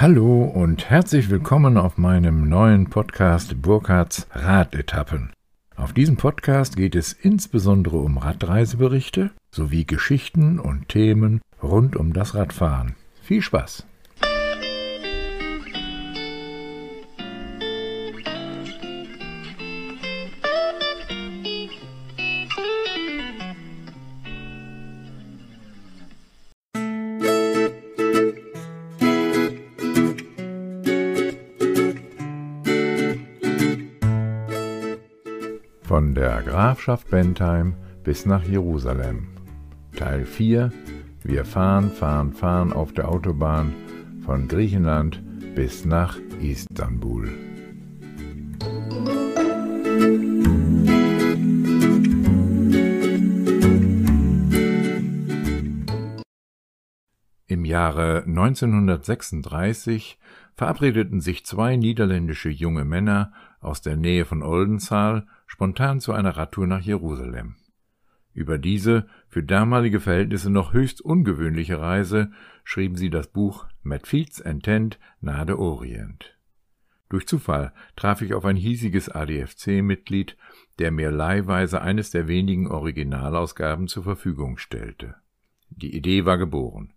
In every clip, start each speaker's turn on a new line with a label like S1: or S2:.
S1: Hallo und herzlich willkommen auf meinem neuen Podcast Burkhards Radetappen. Auf diesem Podcast geht es insbesondere um Radreiseberichte sowie Geschichten und Themen rund um das Radfahren. Viel Spaß! Von der Grafschaft Bentheim bis nach Jerusalem. Teil 4 Wir fahren, fahren, fahren auf der Autobahn von Griechenland bis nach Istanbul. Im Jahre 1936 verabredeten sich zwei niederländische junge Männer aus der Nähe von Oldenzaal spontan zu einer Radtour nach Jerusalem. Über diese für damalige Verhältnisse noch höchst ungewöhnliche Reise schrieben sie das Buch Medfields Intent nahe der Orient. Durch Zufall traf ich auf ein hiesiges ADFC-Mitglied, der mir leihweise eines der wenigen Originalausgaben zur Verfügung stellte. Die Idee war geboren.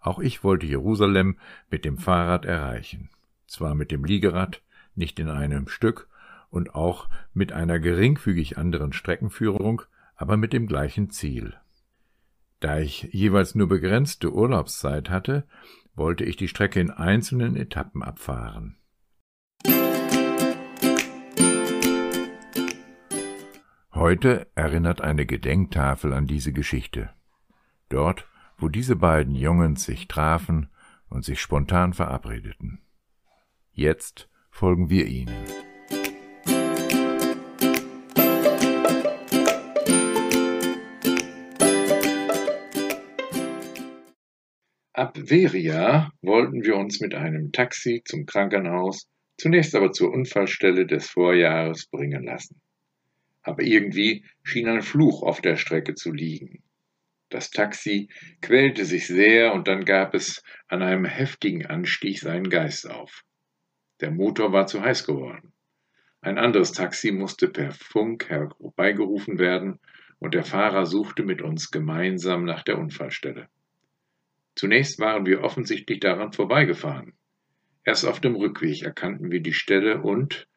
S1: Auch ich wollte Jerusalem mit dem Fahrrad erreichen. Zwar mit dem Liegerad, nicht in einem Stück und auch mit einer geringfügig anderen Streckenführung, aber mit dem gleichen Ziel. Da ich jeweils nur begrenzte Urlaubszeit hatte, wollte ich die Strecke in einzelnen Etappen abfahren. Heute erinnert eine Gedenktafel an diese Geschichte. Dort, wo diese beiden Jungens sich trafen und sich spontan verabredeten. Jetzt folgen wir ihnen. Ab Veria wollten wir uns mit einem Taxi zum Krankenhaus, zunächst aber zur Unfallstelle des Vorjahres bringen lassen. Aber irgendwie schien ein Fluch auf der Strecke zu liegen. Das Taxi quälte sich sehr und dann gab es an einem heftigen Anstieg seinen Geist auf. Der Motor war zu heiß geworden. Ein anderes Taxi musste per Funk herbeigerufen werden und der Fahrer suchte mit uns gemeinsam nach der Unfallstelle. Zunächst waren wir offensichtlich daran vorbeigefahren. Erst auf dem Rückweg erkannten wir die Stelle und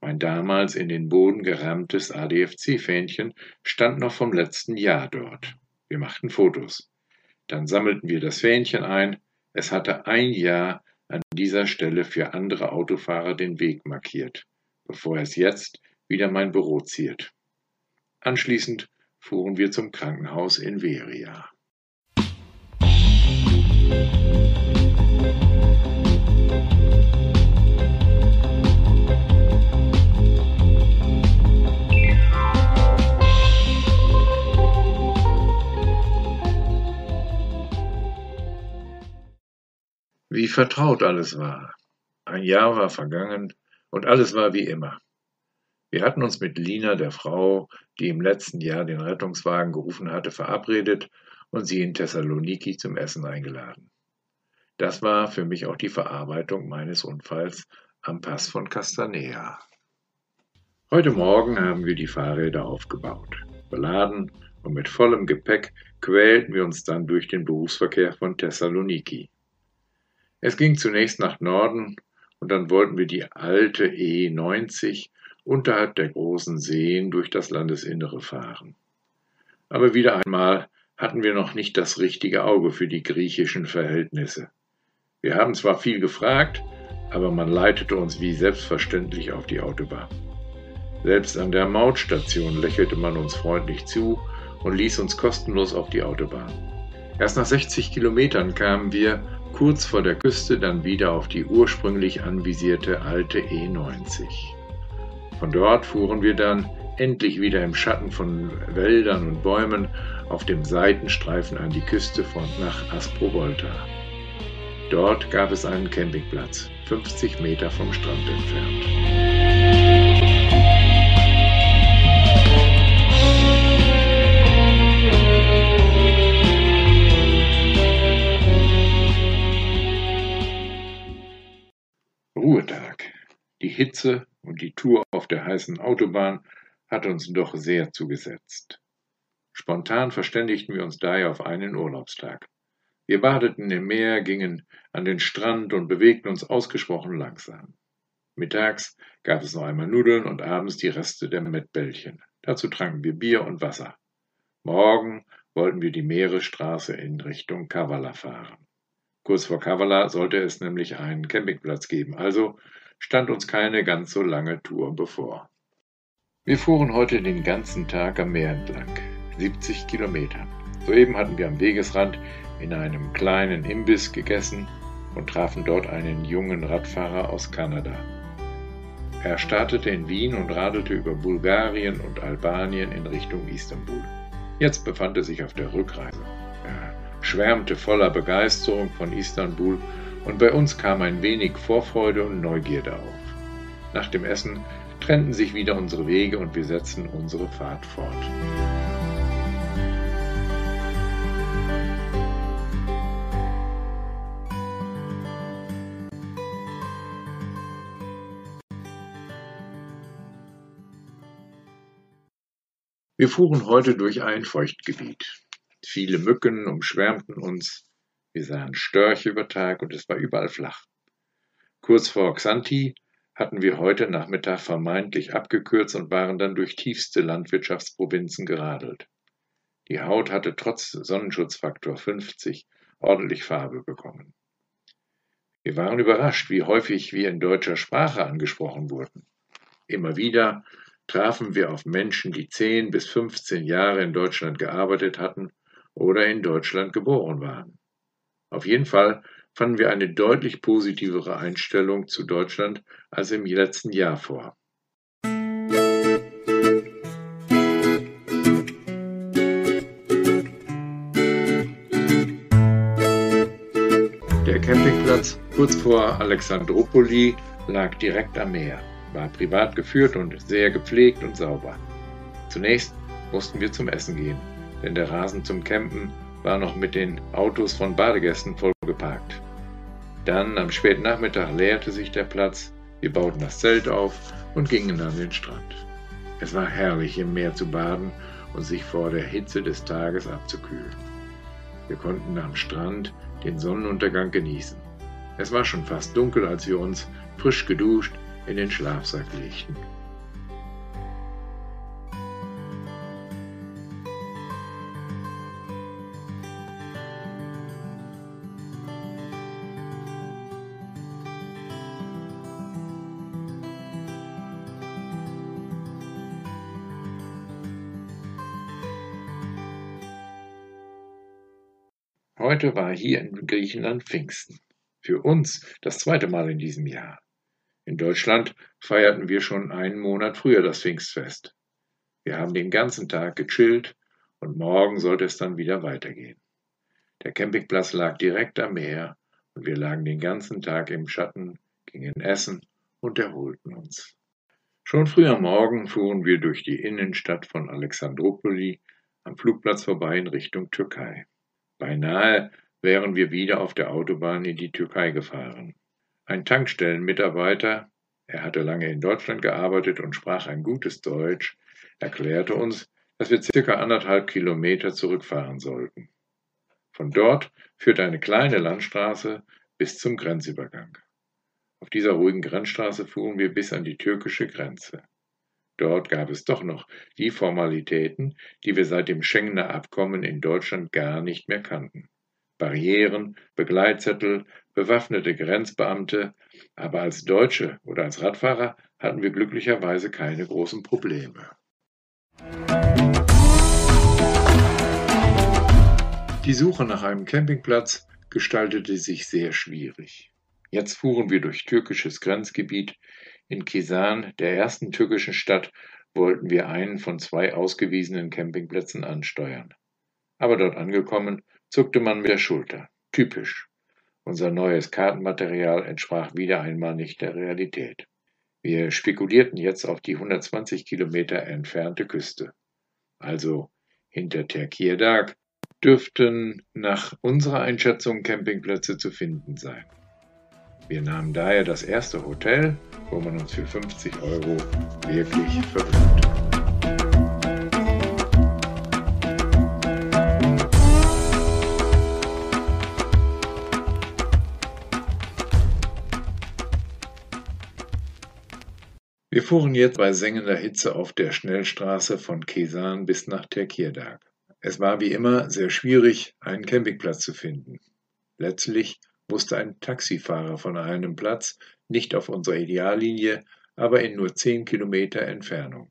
S1: mein damals in den Boden gerammtes ADFC-Fähnchen stand noch vom letzten Jahr dort. Wir machten Fotos. Dann sammelten wir das Fähnchen ein. Es hatte ein Jahr an dieser Stelle für andere Autofahrer den Weg markiert, bevor es jetzt wieder mein Büro ziert. Anschließend fuhren wir zum Krankenhaus in Veria. Wie vertraut alles war. Ein Jahr war vergangen und alles war wie immer. Wir hatten uns mit Lina, der Frau, die im letzten Jahr den Rettungswagen gerufen hatte, verabredet und sie in Thessaloniki zum Essen eingeladen. Das war für mich auch die Verarbeitung meines Unfalls am Pass von Castanea. Heute Morgen haben wir die Fahrräder aufgebaut. Beladen und mit vollem Gepäck quälten wir uns dann durch den Berufsverkehr von Thessaloniki. Es ging zunächst nach Norden und dann wollten wir die alte E90 unterhalb der großen Seen durch das Landesinnere fahren. Aber wieder einmal hatten wir noch nicht das richtige Auge für die griechischen Verhältnisse. Wir haben zwar viel gefragt, aber man leitete uns wie selbstverständlich auf die Autobahn. Selbst an der Mautstation lächelte man uns freundlich zu und ließ uns kostenlos auf die Autobahn. Erst nach 60 Kilometern kamen wir kurz vor der Küste dann wieder auf die ursprünglich anvisierte alte E90. Von dort fuhren wir dann endlich wieder im Schatten von Wäldern und Bäumen auf dem Seitenstreifen an die Küste von nach Asprovolta. Dort gab es einen Campingplatz, 50 Meter vom Strand entfernt. Ruhetag. Die Hitze und die Tour auf der heißen Autobahn hat uns doch sehr zugesetzt. Spontan verständigten wir uns daher auf einen Urlaubstag. Wir badeten im Meer, gingen an den Strand und bewegten uns ausgesprochen langsam. Mittags gab es noch einmal Nudeln und abends die Reste der Mettbällchen. Dazu tranken wir Bier und Wasser. Morgen wollten wir die Meeresstraße in Richtung Kavala fahren. Kurz vor Kavala sollte es nämlich einen Campingplatz geben, also stand uns keine ganz so lange Tour bevor. Wir fuhren heute den ganzen Tag am Meer entlang, 70 Kilometer. Soeben hatten wir am Wegesrand in einem kleinen Imbiss gegessen und trafen dort einen jungen Radfahrer aus Kanada. Er startete in Wien und radelte über Bulgarien und Albanien in Richtung Istanbul. Jetzt befand er sich auf der Rückreise. Er schwärmte voller Begeisterung von Istanbul und bei uns kam ein wenig Vorfreude und Neugierde auf. Nach dem Essen trennten sich wieder unsere Wege und wir setzten unsere Fahrt fort. Wir fuhren heute durch ein Feuchtgebiet. Viele Mücken umschwärmten uns. Wir sahen Störche über Tag und es war überall flach. Kurz vor Xanthi hatten wir heute Nachmittag vermeintlich abgekürzt und waren dann durch tiefste Landwirtschaftsprovinzen geradelt. Die Haut hatte trotz Sonnenschutzfaktor 50 ordentlich Farbe bekommen. Wir waren überrascht, wie häufig wir in deutscher Sprache angesprochen wurden. Immer wieder trafen wir auf Menschen, die 10 bis 15 Jahre in Deutschland gearbeitet hatten oder in Deutschland geboren waren. Auf jeden Fall fanden wir eine deutlich positivere Einstellung zu Deutschland als im letzten Jahr vor. Der Campingplatz kurz vor Alexandropoli lag direkt am Meer war privat geführt und sehr gepflegt und sauber. Zunächst mussten wir zum Essen gehen, denn der Rasen zum Campen war noch mit den Autos von Badegästen vollgeparkt. Dann am späten Nachmittag leerte sich der Platz, wir bauten das Zelt auf und gingen an den Strand. Es war herrlich im Meer zu baden und sich vor der Hitze des Tages abzukühlen. Wir konnten am Strand den Sonnenuntergang genießen. Es war schon fast dunkel, als wir uns, frisch geduscht, in den Schlafsack legten. Heute war hier in Griechenland Pfingsten. Für uns das zweite Mal in diesem Jahr. In Deutschland feierten wir schon einen Monat früher das Pfingstfest. Wir haben den ganzen Tag gechillt und morgen sollte es dann wieder weitergehen. Der Campingplatz lag direkt am Meer und wir lagen den ganzen Tag im Schatten, gingen essen und erholten uns. Schon früh am Morgen fuhren wir durch die Innenstadt von Alexandropoli am Flugplatz vorbei in Richtung Türkei. Beinahe wären wir wieder auf der Autobahn in die Türkei gefahren. Ein Tankstellenmitarbeiter, er hatte lange in Deutschland gearbeitet und sprach ein gutes Deutsch, erklärte uns, dass wir circa anderthalb Kilometer zurückfahren sollten. Von dort führte eine kleine Landstraße bis zum Grenzübergang. Auf dieser ruhigen Grenzstraße fuhren wir bis an die türkische Grenze. Dort gab es doch noch die Formalitäten, die wir seit dem Schengener Abkommen in Deutschland gar nicht mehr kannten. Barrieren, Begleitzettel, bewaffnete Grenzbeamte, aber als Deutsche oder als Radfahrer hatten wir glücklicherweise keine großen Probleme. Die Suche nach einem Campingplatz gestaltete sich sehr schwierig. Jetzt fuhren wir durch türkisches Grenzgebiet. In Kisan, der ersten türkischen Stadt, wollten wir einen von zwei ausgewiesenen Campingplätzen ansteuern. Aber dort angekommen, zuckte man mit der Schulter. Typisch. Unser neues Kartenmaterial entsprach wieder einmal nicht der Realität. Wir spekulierten jetzt auf die 120 Kilometer entfernte Küste. Also hinter Terkirdag dürften nach unserer Einschätzung Campingplätze zu finden sein. Wir nahmen daher das erste Hotel, wo man uns für 50 Euro wirklich verwöhnte. Wir fuhren jetzt bei sengender Hitze auf der Schnellstraße von Kesan bis nach Tekirdağ. Es war wie immer sehr schwierig, einen Campingplatz zu finden. Letztlich musste ein Taxifahrer von einem Platz, nicht auf unserer Ideallinie, aber in nur zehn Kilometer Entfernung.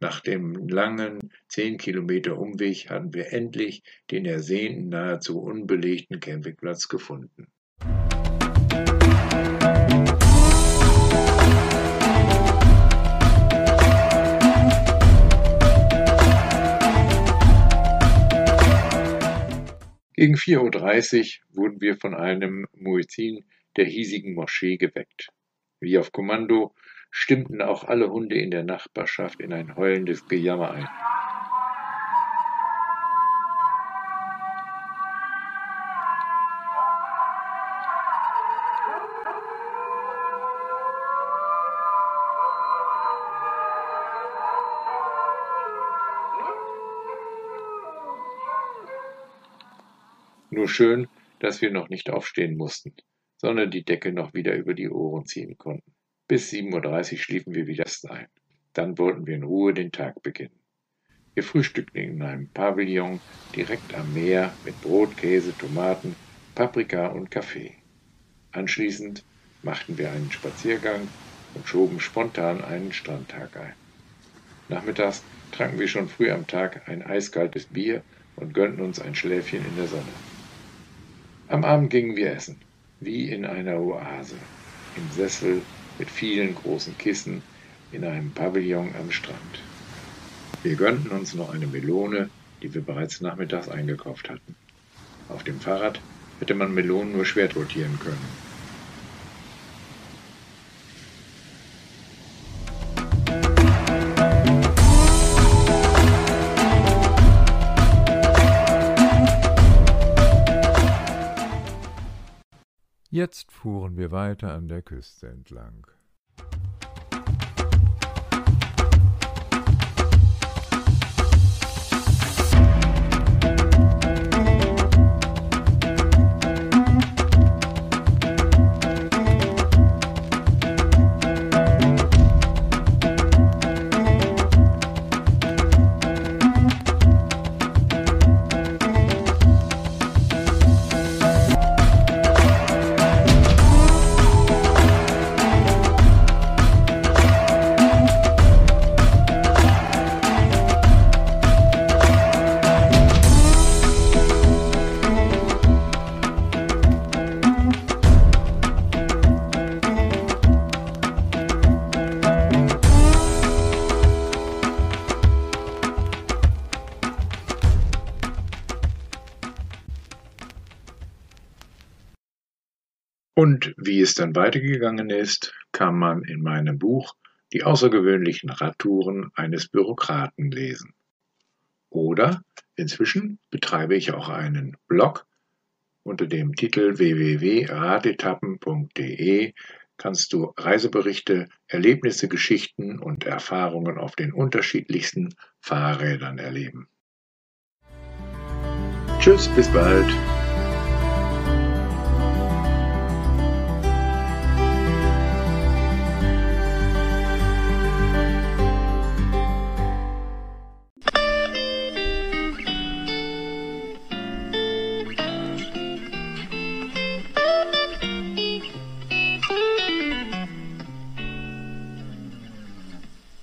S1: Nach dem langen zehn Kilometer Umweg hatten wir endlich den ersehnten, nahezu unbelegten Campingplatz gefunden. Gegen 4.30 Uhr wurden wir von einem Muezzin der hiesigen Moschee geweckt. Wie auf Kommando stimmten auch alle Hunde in der Nachbarschaft in ein heulendes Gejammer ein. Nur schön, dass wir noch nicht aufstehen mussten, sondern die Decke noch wieder über die Ohren ziehen konnten. Bis 7.30 Uhr schliefen wir wieder ein. Dann wollten wir in Ruhe den Tag beginnen. Wir frühstückten in einem Pavillon direkt am Meer mit Brot, Käse, Tomaten, Paprika und Kaffee. Anschließend machten wir einen Spaziergang und schoben spontan einen Strandtag ein. Nachmittags tranken wir schon früh am Tag ein eiskaltes Bier und gönnten uns ein Schläfchen in der Sonne. Am Abend gingen wir essen, wie in einer Oase, im Sessel mit vielen großen Kissen in einem Pavillon am Strand. Wir gönnten uns noch eine Melone, die wir bereits nachmittags eingekauft hatten. Auf dem Fahrrad hätte man Melonen nur schwer rotieren können.
S2: Jetzt fuhren wir weiter an der Küste entlang.
S1: Und wie es dann weitergegangen ist, kann man in meinem Buch Die außergewöhnlichen Radtouren eines Bürokraten lesen. Oder inzwischen betreibe ich auch einen Blog unter dem Titel www.radetappen.de kannst du Reiseberichte, Erlebnisse, Geschichten und Erfahrungen auf den unterschiedlichsten Fahrrädern erleben. Tschüss, bis bald.